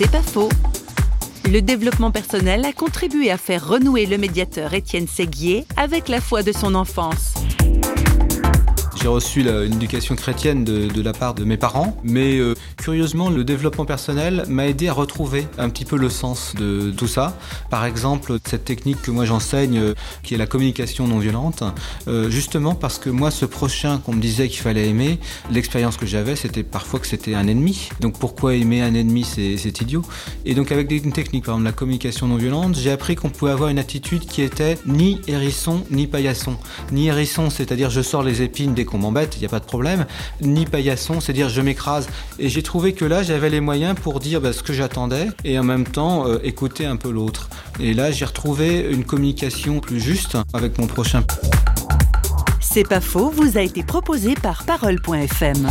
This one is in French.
C'est pas faux. Le développement personnel a contribué à faire renouer le médiateur Étienne Séguier avec la foi de son enfance. J'ai reçu une éducation chrétienne de, de, la part de mes parents, mais euh, curieusement, le développement personnel m'a aidé à retrouver un petit peu le sens de tout ça. Par exemple, cette technique que moi j'enseigne, euh, qui est la communication non violente, euh, justement parce que moi, ce prochain qu'on me disait qu'il fallait aimer, l'expérience que j'avais, c'était parfois que c'était un ennemi. Donc pourquoi aimer un ennemi, c'est idiot. Et donc avec une technique, par exemple la communication non violente, j'ai appris qu'on pouvait avoir une attitude qui était ni hérisson ni paillasson. Ni hérisson, c'est-à-dire je sors les épines des qu'on m'embête, il n'y a pas de problème, ni paillasson, c'est dire je m'écrase. Et j'ai trouvé que là, j'avais les moyens pour dire bah, ce que j'attendais et en même temps euh, écouter un peu l'autre. Et là, j'ai retrouvé une communication plus juste avec mon prochain. C'est pas faux, vous a été proposé par parole.fm.